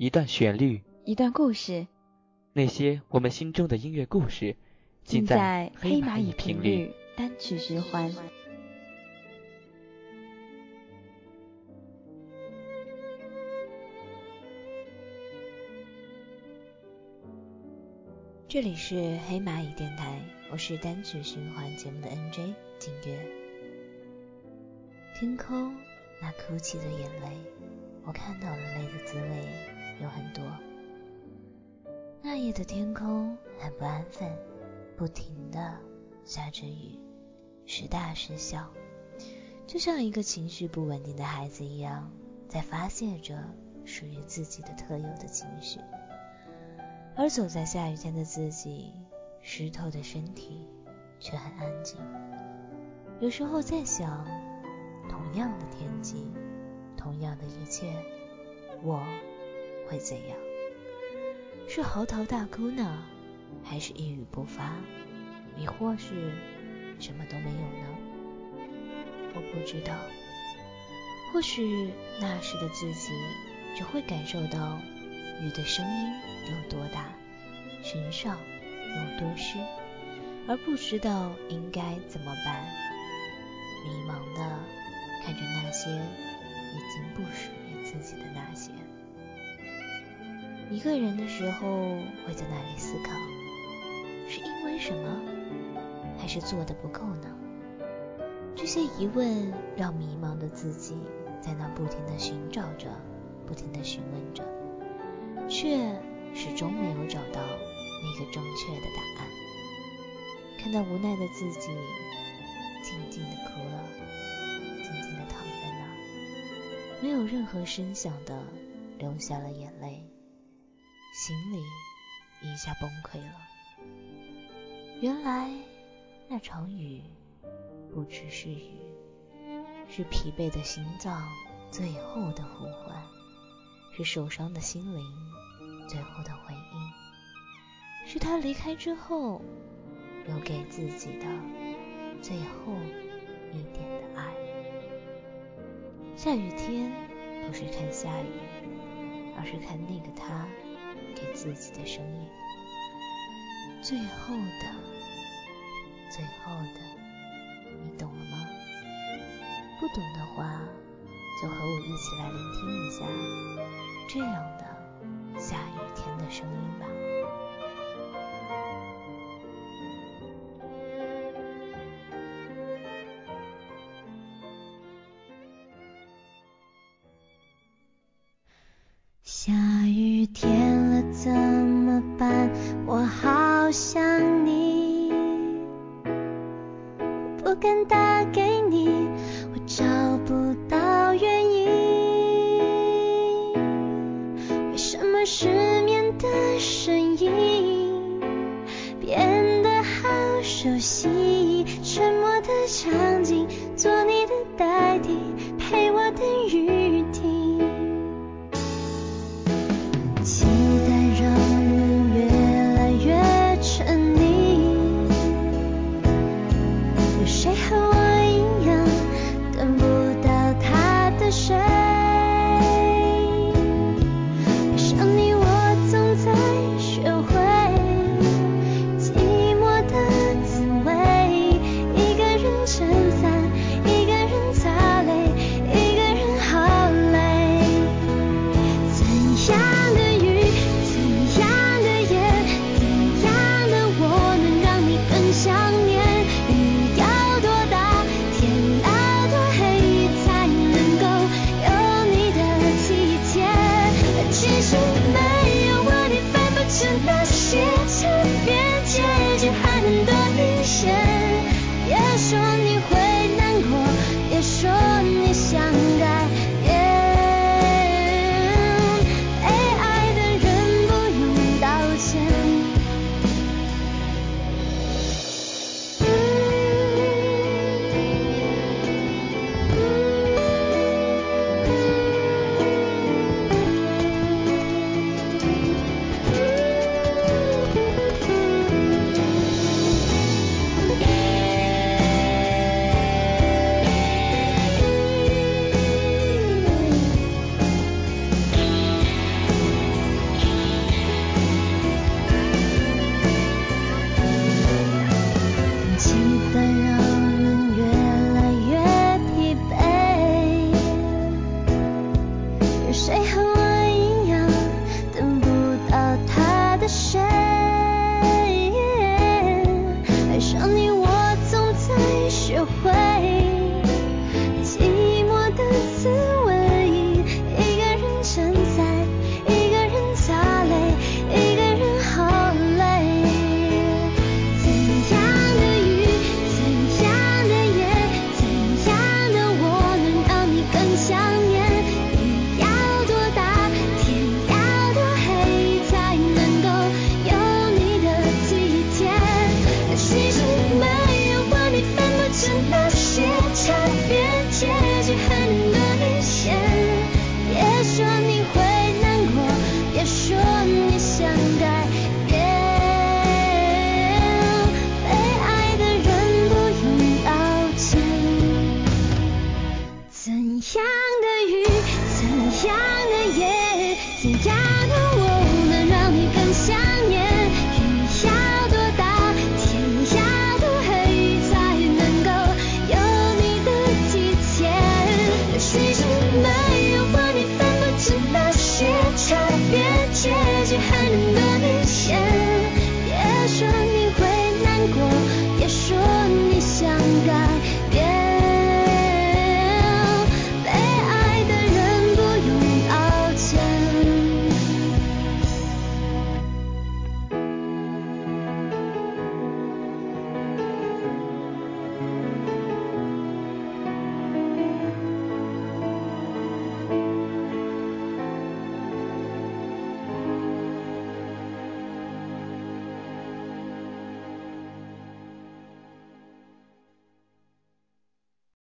一段旋律，一段故事，那些我们心中的音乐故事，尽在黑蚂蚁频率单曲循环。这里是黑蚂蚁电台，我是单曲循环节目的 NJ 景月。天空那哭泣的眼泪，我看到了泪的滋味有很多。那夜的天空很不安分，不停的下着雨，时大时小，就像一个情绪不稳定的孩子一样，在发泄着属于自己的特有的情绪。而走在下雨天的自己，湿透的身体却很安静。有时候在想，同样的天气，同样的一切，我会怎样？是嚎啕大哭呢，还是一语不发，亦或是什么都没有呢？我不知道。或许那时的自己只会感受到雨的声音。有多大，身上有多湿，而不知道应该怎么办，迷茫的看着那些已经不属于自己的那些。一个人的时候会在那里思考，是因为什么，还是做的不够呢？这些疑问让迷茫的自己在那不停的寻找着，不停的询问着，却。始终没有找到那个正确的答案。看到无奈的自己，静静的哭了，静静的躺在那儿，没有任何声响的流下了眼泪，心里一下崩溃了。原来那场雨不只是雨，是疲惫的心脏最后的呼唤，是受伤的心灵。最后的回应，是他离开之后留给自己的最后一点的爱。下雨天不是看下雨，而是看那个他给自己的声音。最后的，最后的，你懂了吗？不懂的话，就和我一起来聆听一下这样的。下雨天的声音吧。敢打给你我找不到原因为什么失眠的声音变得好熟悉？